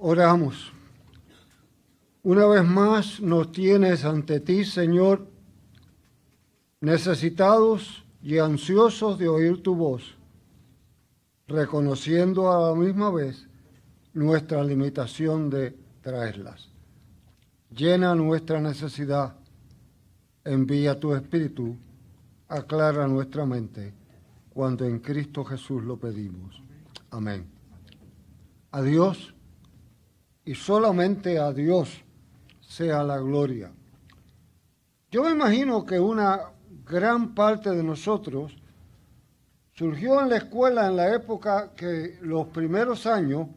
Oramos. Una vez más nos tienes ante ti, Señor, necesitados y ansiosos de oír tu voz, reconociendo a la misma vez nuestra limitación de traerlas. Llena nuestra necesidad, envía tu Espíritu, aclara nuestra mente cuando en Cristo Jesús lo pedimos. Amén. A Dios y solamente a Dios sea la gloria. Yo me imagino que una gran parte de nosotros surgió en la escuela en la época que los primeros años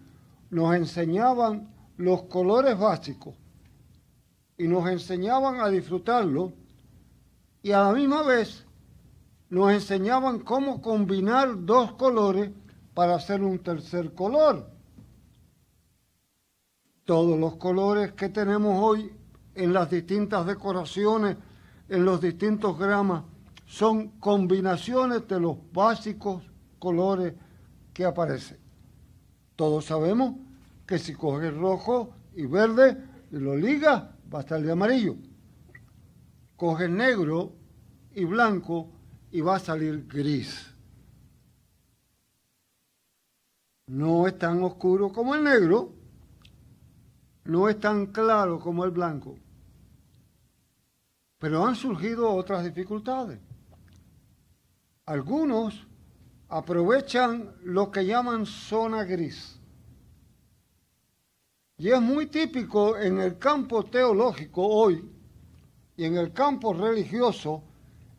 nos enseñaban los colores básicos y nos enseñaban a disfrutarlo y a la misma vez nos enseñaban cómo combinar dos colores para hacer un tercer color todos los colores que tenemos hoy en las distintas decoraciones, en los distintos gramas, son combinaciones de los básicos colores que aparecen. Todos sabemos que si coges rojo y verde y lo ligas, va a estar de amarillo. Coges negro y blanco y va a salir gris. No es tan oscuro como el negro, no es tan claro como el blanco. Pero han surgido otras dificultades. Algunos aprovechan lo que llaman zona gris. Y es muy típico en el campo teológico hoy y en el campo religioso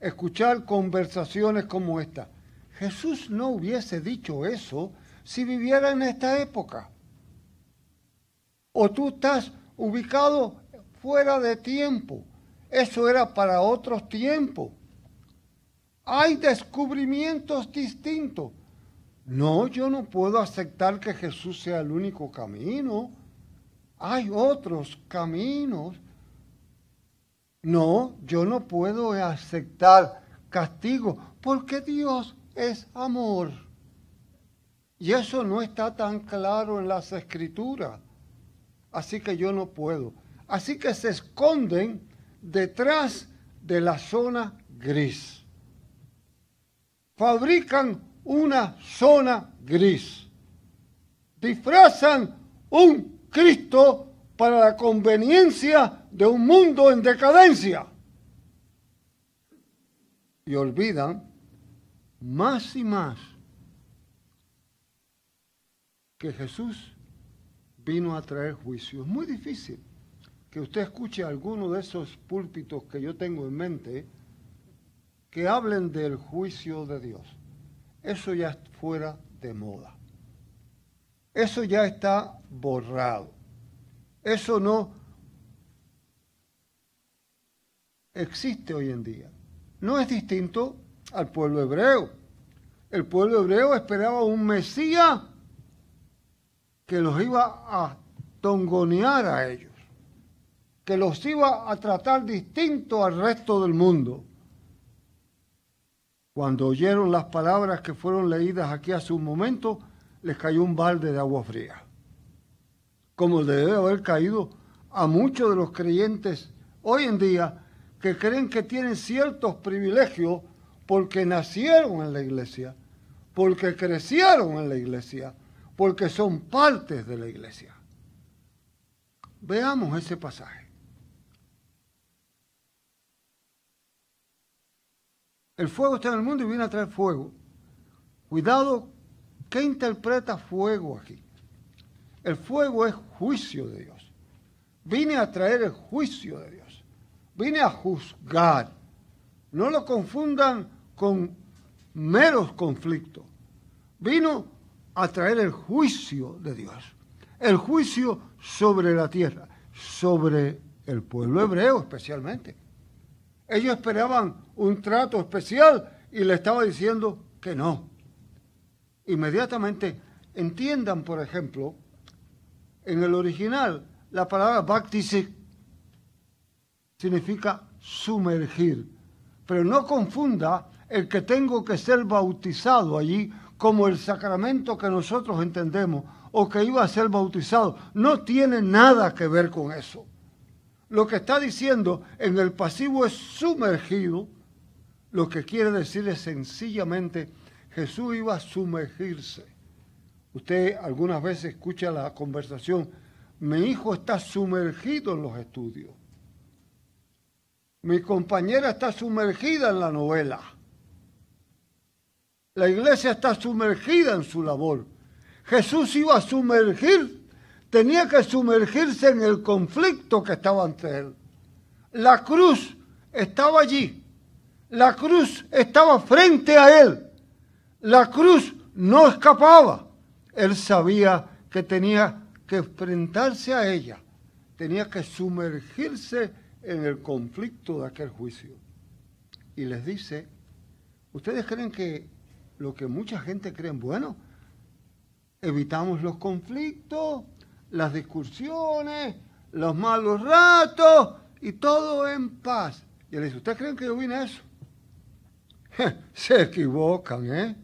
escuchar conversaciones como esta. Jesús no hubiese dicho eso si viviera en esta época o tú estás ubicado fuera de tiempo. Eso era para otros tiempos. Hay descubrimientos distintos. No, yo no puedo aceptar que Jesús sea el único camino. Hay otros caminos. No, yo no puedo aceptar castigo porque Dios es amor. Y eso no está tan claro en las escrituras así que yo no puedo. Así que se esconden detrás de la zona gris. Fabrican una zona gris. Disfrazan un Cristo para la conveniencia de un mundo en decadencia. Y olvidan más y más que Jesús vino a traer juicio. Es muy difícil que usted escuche alguno de esos púlpitos que yo tengo en mente que hablen del juicio de Dios. Eso ya es fuera de moda. Eso ya está borrado. Eso no existe hoy en día. No es distinto al pueblo hebreo. El pueblo hebreo esperaba un Mesías que los iba a tongonear a ellos, que los iba a tratar distinto al resto del mundo. Cuando oyeron las palabras que fueron leídas aquí hace un momento, les cayó un balde de agua fría, como debe haber caído a muchos de los creyentes hoy en día que creen que tienen ciertos privilegios porque nacieron en la iglesia, porque crecieron en la iglesia, porque son partes de la iglesia. Veamos ese pasaje. El fuego está en el mundo y viene a traer fuego. Cuidado, ¿qué interpreta fuego aquí? El fuego es juicio de Dios. Vine a traer el juicio de Dios. Vine a juzgar. No lo confundan con meros conflictos. Vino a traer el juicio de Dios, el juicio sobre la tierra, sobre el pueblo hebreo especialmente. Ellos esperaban un trato especial y le estaba diciendo que no. Inmediatamente entiendan, por ejemplo, en el original la palabra baptisik significa sumergir, pero no confunda el que tengo que ser bautizado allí como el sacramento que nosotros entendemos o que iba a ser bautizado. No tiene nada que ver con eso. Lo que está diciendo en el pasivo es sumergido. Lo que quiere decir es sencillamente Jesús iba a sumergirse. Usted algunas veces escucha la conversación, mi hijo está sumergido en los estudios. Mi compañera está sumergida en la novela. La iglesia está sumergida en su labor. Jesús iba a sumergir, tenía que sumergirse en el conflicto que estaba ante él. La cruz estaba allí. La cruz estaba frente a él. La cruz no escapaba. Él sabía que tenía que enfrentarse a ella. Tenía que sumergirse en el conflicto de aquel juicio. Y les dice, ¿ustedes creen que lo que mucha gente cree, bueno, evitamos los conflictos, las discusiones, los malos ratos y todo en paz. Y él dice, ¿ustedes creen que yo vine a eso? Se equivocan, ¿eh?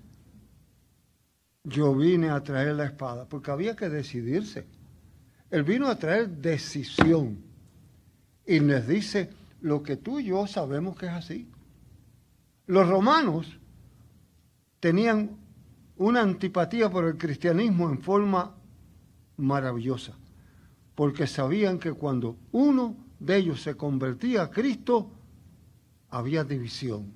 Yo vine a traer la espada, porque había que decidirse. Él vino a traer decisión. Y les dice lo que tú y yo sabemos que es así. Los romanos tenían una antipatía por el cristianismo en forma maravillosa, porque sabían que cuando uno de ellos se convertía a Cristo, había división.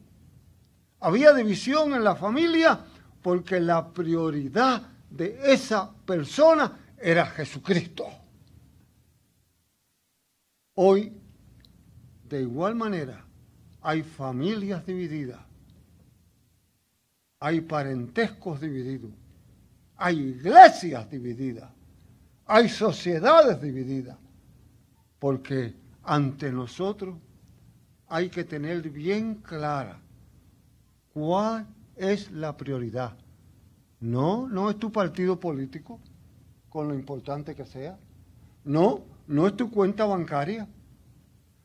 Había división en la familia porque la prioridad de esa persona era Jesucristo. Hoy, de igual manera, hay familias divididas hay parentescos divididos, hay iglesias divididas, hay sociedades divididas, porque ante nosotros hay que tener bien clara cuál es la prioridad. No, no es tu partido político, con lo importante que sea. No, no es tu cuenta bancaria.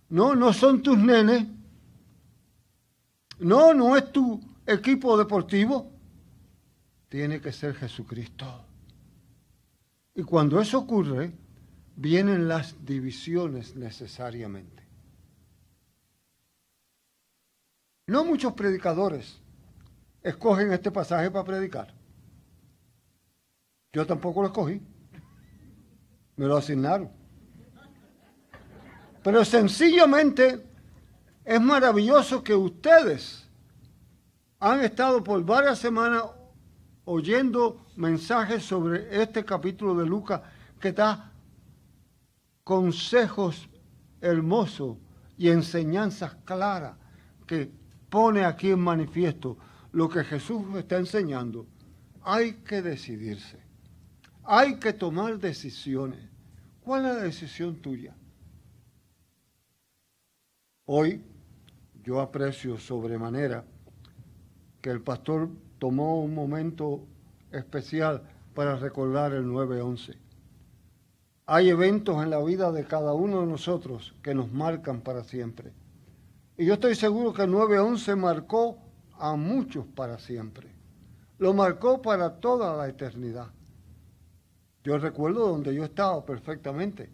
No, no son tus nenes. No, no es tu equipo deportivo, tiene que ser Jesucristo. Y cuando eso ocurre, vienen las divisiones necesariamente. No muchos predicadores escogen este pasaje para predicar. Yo tampoco lo escogí. Me lo asignaron. Pero sencillamente es maravilloso que ustedes han estado por varias semanas oyendo mensajes sobre este capítulo de Lucas que da consejos hermosos y enseñanzas claras que pone aquí en manifiesto lo que Jesús está enseñando. Hay que decidirse. Hay que tomar decisiones. ¿Cuál es la decisión tuya? Hoy yo aprecio sobremanera que el pastor tomó un momento especial para recordar el 9-11. Hay eventos en la vida de cada uno de nosotros que nos marcan para siempre. Y yo estoy seguro que el 9-11 marcó a muchos para siempre. Lo marcó para toda la eternidad. Yo recuerdo donde yo estaba perfectamente.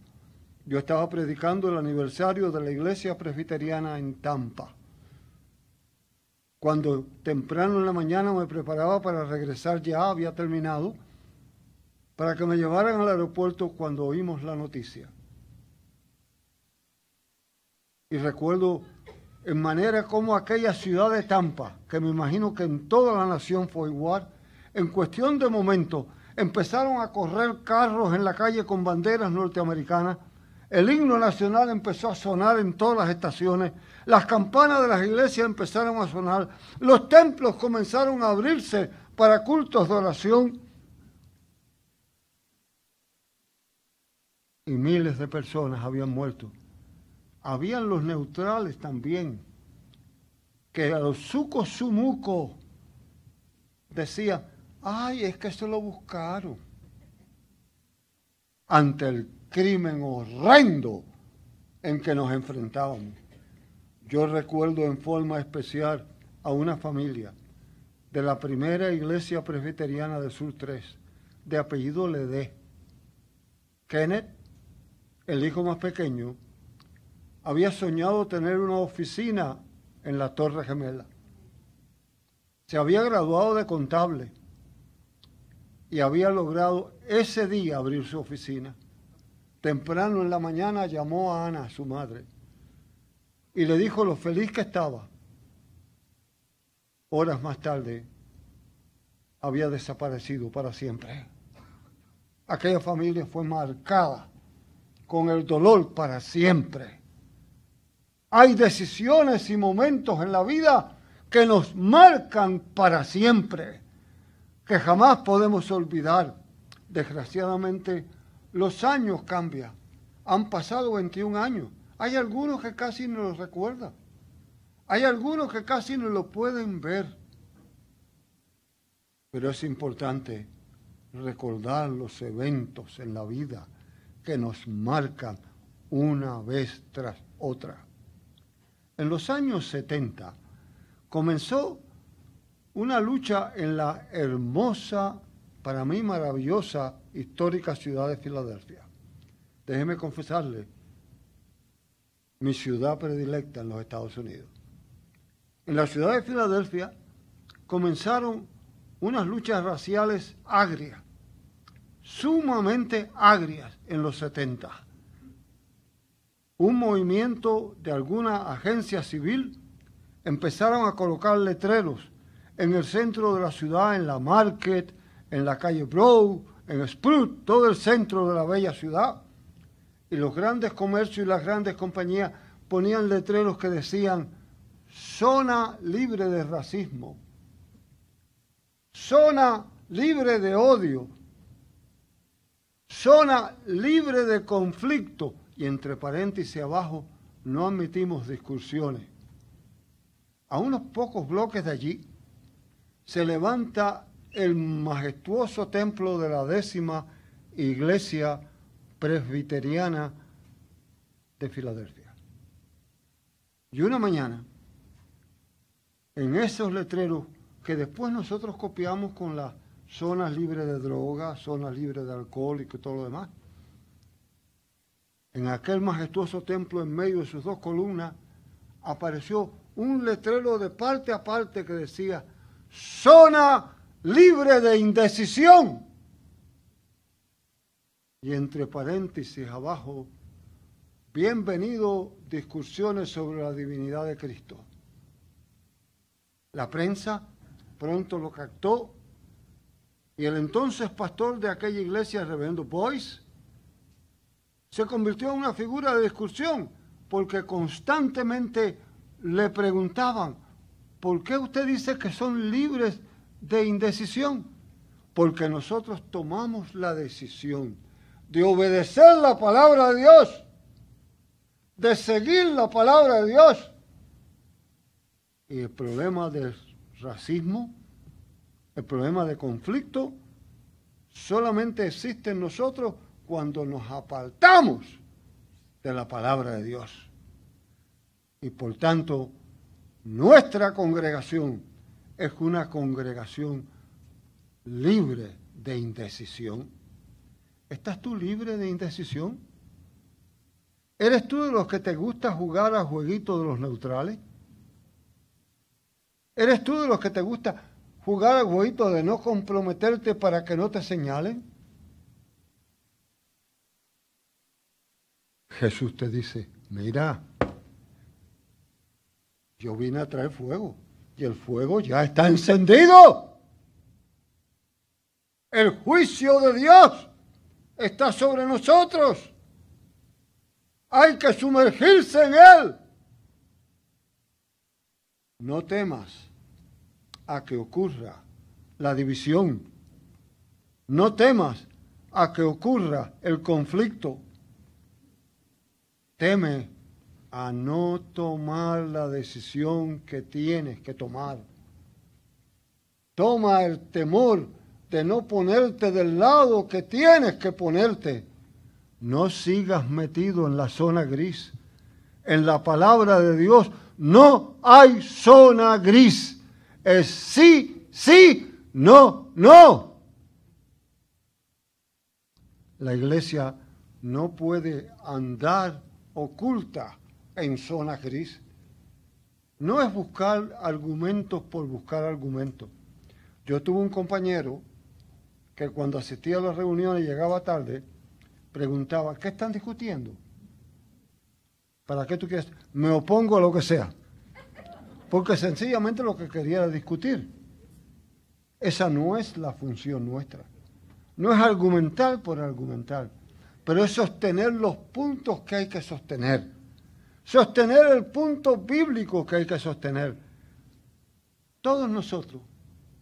Yo estaba predicando el aniversario de la iglesia presbiteriana en Tampa cuando temprano en la mañana me preparaba para regresar, ya había terminado, para que me llevaran al aeropuerto cuando oímos la noticia. Y recuerdo en manera como aquella ciudad de Tampa, que me imagino que en toda la nación fue igual, en cuestión de momento empezaron a correr carros en la calle con banderas norteamericanas, el himno nacional empezó a sonar en todas las estaciones, las campanas de las iglesias empezaron a sonar, los templos comenzaron a abrirse para cultos de oración y miles de personas habían muerto. Habían los neutrales también, que a los sucos sumuco decían, ay, es que se lo buscaron. Ante el crimen horrendo en que nos enfrentábamos. Yo recuerdo en forma especial a una familia de la primera iglesia presbiteriana del Sur 3, de apellido Ledé. Kenneth, el hijo más pequeño, había soñado tener una oficina en la Torre Gemela. Se había graduado de contable y había logrado ese día abrir su oficina. Temprano en la mañana llamó a Ana, su madre, y le dijo lo feliz que estaba. Horas más tarde había desaparecido para siempre. Aquella familia fue marcada con el dolor para siempre. Hay decisiones y momentos en la vida que nos marcan para siempre, que jamás podemos olvidar. Desgraciadamente, los años cambian. Han pasado 21 años. Hay algunos que casi no los recuerdan. Hay algunos que casi no lo pueden ver. Pero es importante recordar los eventos en la vida que nos marcan una vez tras otra. En los años 70 comenzó una lucha en la hermosa, para mí maravillosa, histórica ciudad de Filadelfia. Déjeme confesarle, mi ciudad predilecta en los Estados Unidos. En la ciudad de Filadelfia comenzaron unas luchas raciales agrias, sumamente agrias en los 70. Un movimiento de alguna agencia civil empezaron a colocar letreros en el centro de la ciudad, en la Market, en la calle Broad, en Spruce, todo el centro de la bella ciudad. Y los grandes comercios y las grandes compañías ponían letreros que decían zona libre de racismo, zona libre de odio, zona libre de conflicto y entre paréntesis abajo no admitimos discusiones. A unos pocos bloques de allí se levanta el majestuoso templo de la décima iglesia presbiteriana de Filadelfia. Y una mañana, en esos letreros que después nosotros copiamos con las zonas libres de droga, zonas libres de alcohol y que todo lo demás, en aquel majestuoso templo en medio de sus dos columnas apareció un letrero de parte a parte que decía, zona libre de indecisión. Y entre paréntesis abajo, bienvenido discusiones sobre la divinidad de Cristo. La prensa pronto lo captó y el entonces pastor de aquella iglesia, reverendo Boyce, se convirtió en una figura de discusión porque constantemente le preguntaban, ¿por qué usted dice que son libres de indecisión? Porque nosotros tomamos la decisión de obedecer la palabra de Dios, de seguir la palabra de Dios. Y el problema del racismo, el problema de conflicto, solamente existe en nosotros cuando nos apartamos de la palabra de Dios. Y por tanto, nuestra congregación es una congregación libre de indecisión. ¿Estás tú libre de indecisión? ¿Eres tú de los que te gusta jugar a jueguitos de los neutrales? ¿Eres tú de los que te gusta jugar a jueguitos de no comprometerte para que no te señalen? Jesús te dice, mira, yo vine a traer fuego y el fuego ya está encendido. El juicio de Dios está sobre nosotros. Hay que sumergirse en él. No temas a que ocurra la división. No temas a que ocurra el conflicto. Teme a no tomar la decisión que tienes que tomar. Toma el temor no ponerte del lado que tienes que ponerte. No sigas metido en la zona gris. En la palabra de Dios no hay zona gris. Es sí sí, no, no. La iglesia no puede andar oculta en zona gris. No es buscar argumentos por buscar argumentos. Yo tuve un compañero que cuando asistía a las reuniones llegaba tarde, preguntaba, ¿qué están discutiendo? ¿Para qué tú quieres? Me opongo a lo que sea. Porque sencillamente lo que quería era discutir. Esa no es la función nuestra. No es argumentar por argumentar, pero es sostener los puntos que hay que sostener. Sostener el punto bíblico que hay que sostener. Todos nosotros,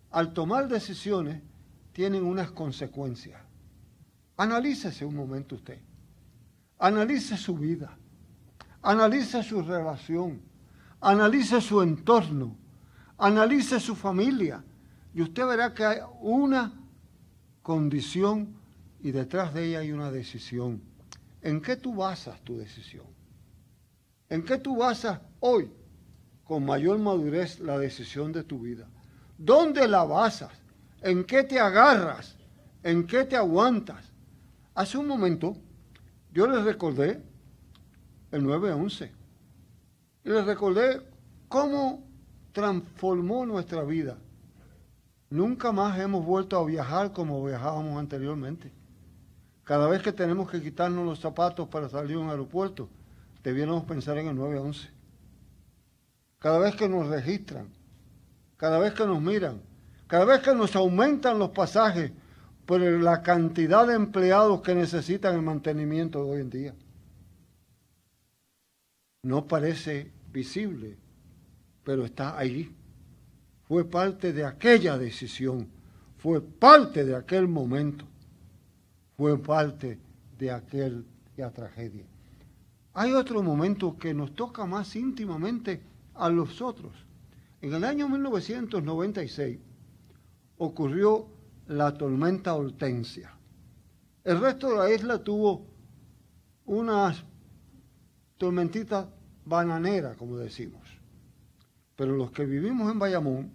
al tomar decisiones, tienen unas consecuencias. Analícese un momento usted. Analice su vida. Analice su relación. Analice su entorno. Analice su familia. Y usted verá que hay una condición y detrás de ella hay una decisión. ¿En qué tú basas tu decisión? ¿En qué tú basas hoy con mayor madurez la decisión de tu vida? ¿Dónde la basas? ¿En qué te agarras? ¿En qué te aguantas? Hace un momento yo les recordé el 9-11 y les recordé cómo transformó nuestra vida. Nunca más hemos vuelto a viajar como viajábamos anteriormente. Cada vez que tenemos que quitarnos los zapatos para salir a un aeropuerto, debiéramos pensar en el 911. Cada vez que nos registran, cada vez que nos miran, cada vez que nos aumentan los pasajes por la cantidad de empleados que necesitan el mantenimiento de hoy en día. No parece visible, pero está allí. Fue parte de aquella decisión, fue parte de aquel momento, fue parte de aquella tragedia. Hay otro momento que nos toca más íntimamente a los otros. En el año 1996, ocurrió la tormenta Hortensia. El resto de la isla tuvo unas tormentitas bananeras, como decimos. Pero los que vivimos en Bayamón,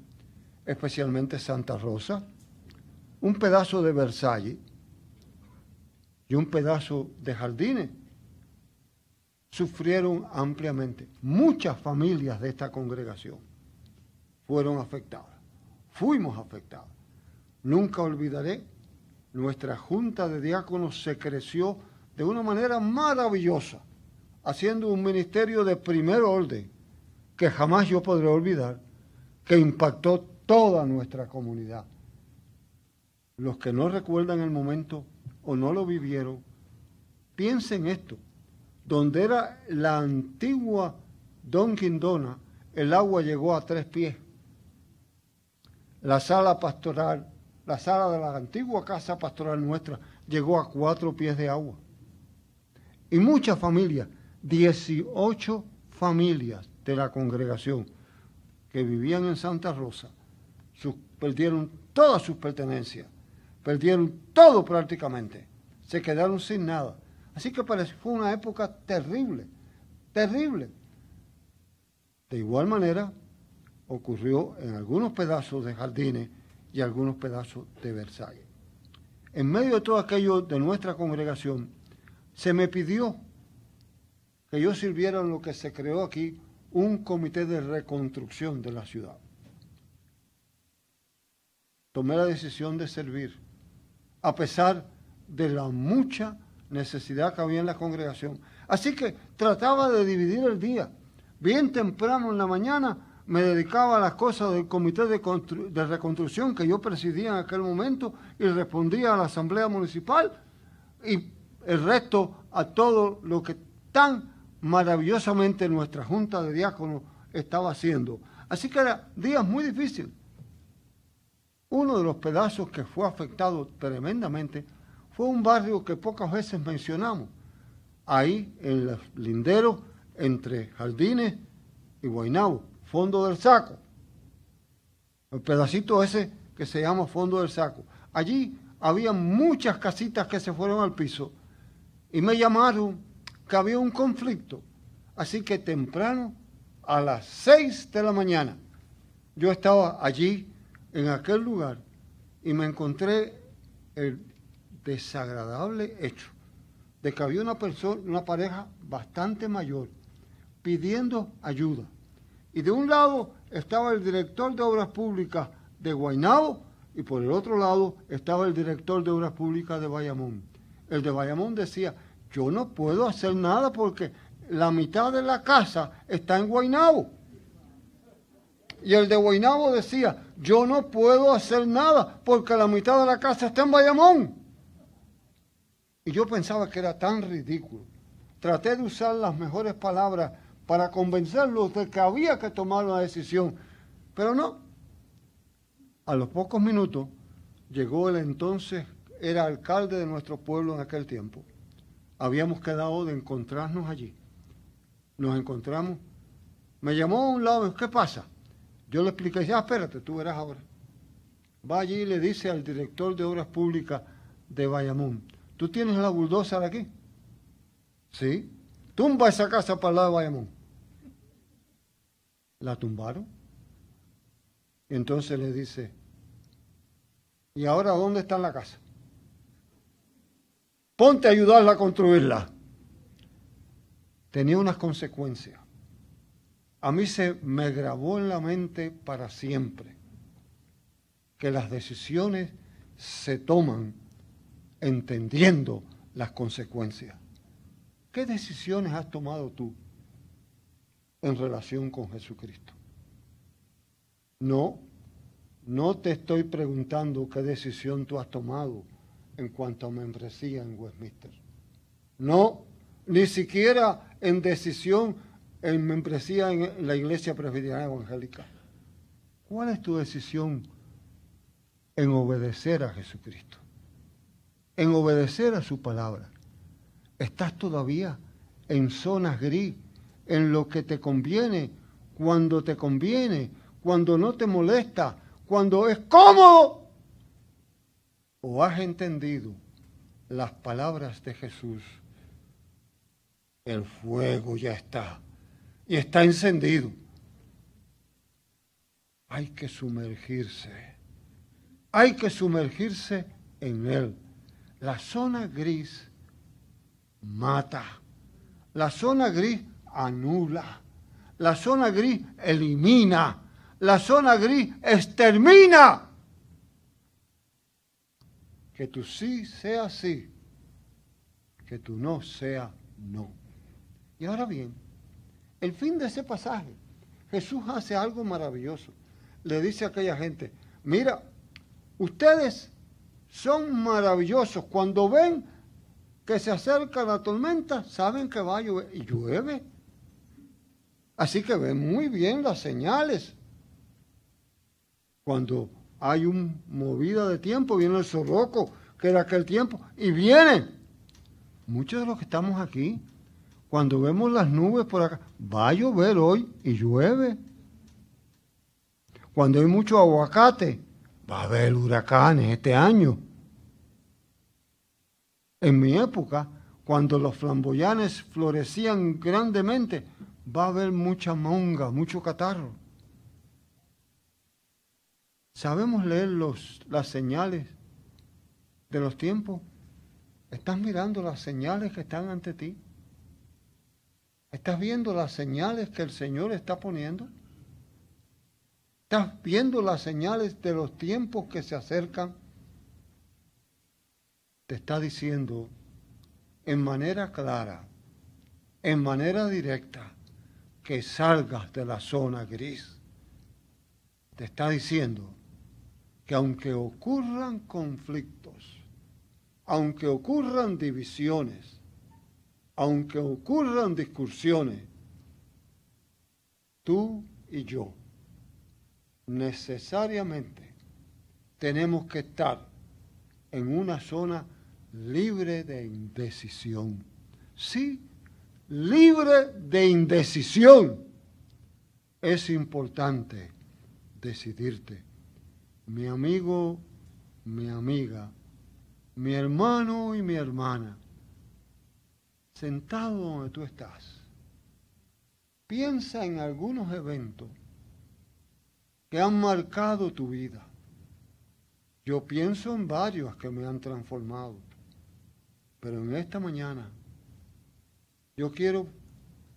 especialmente Santa Rosa, un pedazo de Versalles y un pedazo de Jardines, sufrieron ampliamente. Muchas familias de esta congregación fueron afectadas. Fuimos afectados. Nunca olvidaré, nuestra junta de diáconos se creció de una manera maravillosa, haciendo un ministerio de primer orden que jamás yo podré olvidar, que impactó toda nuestra comunidad. Los que no recuerdan el momento o no lo vivieron, piensen esto, donde era la antigua Don Dona, el agua llegó a tres pies. La sala pastoral la sala de la antigua casa pastoral nuestra llegó a cuatro pies de agua. Y muchas familias, 18 familias de la congregación que vivían en Santa Rosa, perdieron todas sus pertenencias, perdieron todo prácticamente, se quedaron sin nada. Así que fue una época terrible, terrible. De igual manera, ocurrió en algunos pedazos de jardines y algunos pedazos de Versalles. En medio de todo aquello de nuestra congregación, se me pidió que yo sirviera en lo que se creó aquí, un comité de reconstrucción de la ciudad. Tomé la decisión de servir, a pesar de la mucha necesidad que había en la congregación. Así que trataba de dividir el día. Bien temprano en la mañana me dedicaba a las cosas del comité de, reconstrucción que yo presidía en aquel momento y respondía a la asamblea municipal y el resto a todo lo que tan maravillosamente nuestra junta de diáconos estaba haciendo. Así que era días muy difíciles. Uno de los pedazos que fue afectado tremendamente fue un barrio que pocas veces mencionamos, ahí en los linderos entre Jardines y Guaynabo fondo del saco. El pedacito ese que se llama fondo del saco. Allí había muchas casitas que se fueron al piso y me llamaron que había un conflicto. Así que temprano, a las seis de la mañana, yo estaba allí en aquel lugar y me encontré el desagradable hecho de que había una persona, una pareja bastante mayor pidiendo ayuda. Y de un lado estaba el director de obras públicas de Guaynabo y por el otro lado estaba el director de obras públicas de Bayamón. El de Bayamón decía, yo no puedo hacer nada porque la mitad de la casa está en Guaynabo. Y el de Guaynabo decía, yo no puedo hacer nada porque la mitad de la casa está en Bayamón. Y yo pensaba que era tan ridículo. Traté de usar las mejores palabras para convencerlos de que había que tomar una decisión. Pero no. A los pocos minutos llegó el entonces, era alcalde de nuestro pueblo en aquel tiempo. Habíamos quedado de encontrarnos allí. Nos encontramos. Me llamó a un lado, ¿qué pasa? Yo le expliqué, ya, espérate, tú verás ahora. Va allí y le dice al director de Obras Públicas de Bayamón, ¿tú tienes la bulldozer aquí? Sí. Tumba esa casa para el lado de Bayamón. La tumbaron. Entonces le dice, ¿y ahora dónde está la casa? Ponte a ayudarla a construirla. Tenía unas consecuencias a mí se me grabó en la mente para siempre que las decisiones se toman entendiendo las consecuencias. ¿Qué decisiones has tomado tú en relación con Jesucristo? No, no te estoy preguntando qué decisión tú has tomado en cuanto a membresía en Westminster. No, ni siquiera en decisión en membresía en la Iglesia Presbiteriana Evangélica. ¿Cuál es tu decisión en obedecer a Jesucristo? En obedecer a su palabra. ¿Estás todavía en zonas gris, en lo que te conviene, cuando te conviene, cuando no te molesta, cuando es cómodo? ¿O has entendido las palabras de Jesús? El fuego ya está y está encendido. Hay que sumergirse. Hay que sumergirse en él. La zona gris mata. La zona gris anula. La zona gris elimina. La zona gris extermina. Que tu sí sea sí. Que tu no sea no. Y ahora bien, el fin de ese pasaje, Jesús hace algo maravilloso. Le dice a aquella gente, mira, ustedes son maravillosos. Cuando ven que se acerca la tormenta, saben que va a llover y llueve. Así que ven muy bien las señales. Cuando hay una movida de tiempo, viene el zorroco, que era aquel tiempo, y vienen. Muchos de los que estamos aquí cuando vemos las nubes por acá, va a llover hoy y llueve. Cuando hay mucho aguacate, va a haber huracanes este año. En mi época, cuando los flamboyanes florecían grandemente, va a haber mucha monga, mucho catarro. ¿Sabemos leer los, las señales de los tiempos? ¿Estás mirando las señales que están ante ti? ¿Estás viendo las señales que el Señor está poniendo? ¿Estás viendo las señales de los tiempos que se acercan? Te está diciendo en manera clara, en manera directa, que salgas de la zona gris. Te está diciendo que aunque ocurran conflictos, aunque ocurran divisiones, aunque ocurran discusiones, tú y yo necesariamente tenemos que estar en una zona libre de indecisión. Sí, libre de indecisión. Es importante decidirte. Mi amigo, mi amiga, mi hermano y mi hermana sentado donde tú estás, piensa en algunos eventos que han marcado tu vida, Yo pienso en varios que me han transformado, pero en esta mañana yo quiero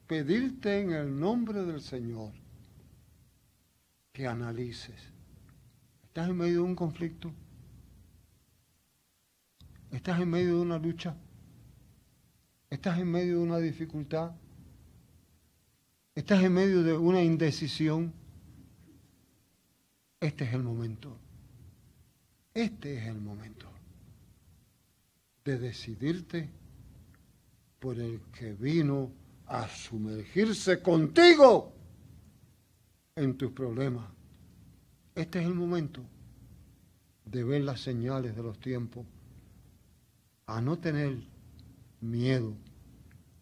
pedirte en el nombre del Señor que analices. ¿Estás en medio de un conflicto? ¿Estás en medio de una lucha? ¿Estás en medio de una dificultad? ¿Estás en medio de una indecisión? Este es el momento. Este es el momento de decidirte por el que vino a sumergirse contigo en tus problemas. Este es el momento de ver las señales de los tiempos, a no tener miedo,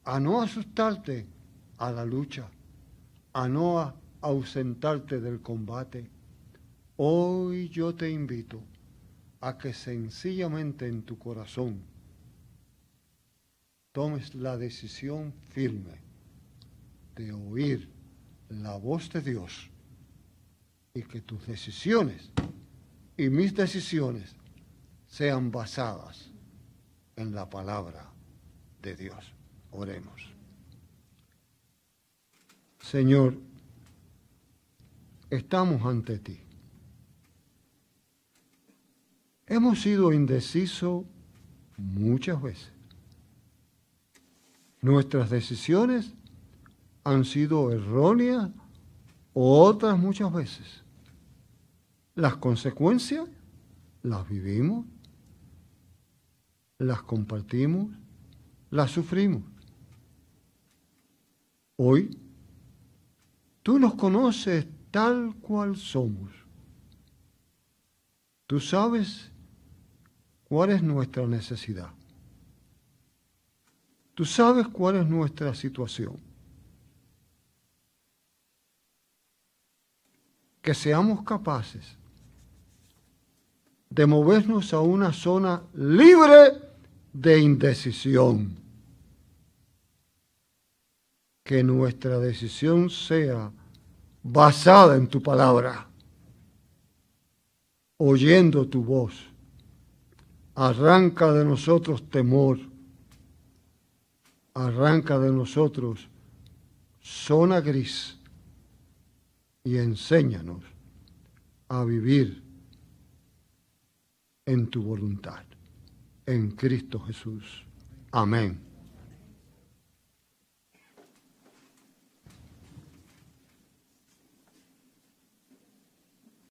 a no asustarte a la lucha, a no ausentarte del combate. Hoy yo te invito a que sencillamente en tu corazón tomes la decisión firme de oír la voz de Dios y que tus decisiones y mis decisiones sean basadas en la palabra de Dios. Oremos. Señor, estamos ante ti. Hemos sido indecisos muchas veces. Nuestras decisiones han sido erróneas otras muchas veces. Las consecuencias las vivimos, las compartimos, las sufrimos. Hoy, tú nos conoces tal cual somos. Tú sabes cuál es nuestra necesidad. Tú sabes cuál es nuestra situación. que seamos capaces de movernos a una zona libre de indecisión. Que nuestra decisión sea basada en tu palabra, oyendo tu voz. Arranca de nosotros temor, arranca de nosotros zona gris y enséñanos a vivir en tu voluntad. En Cristo Jesús. Amén.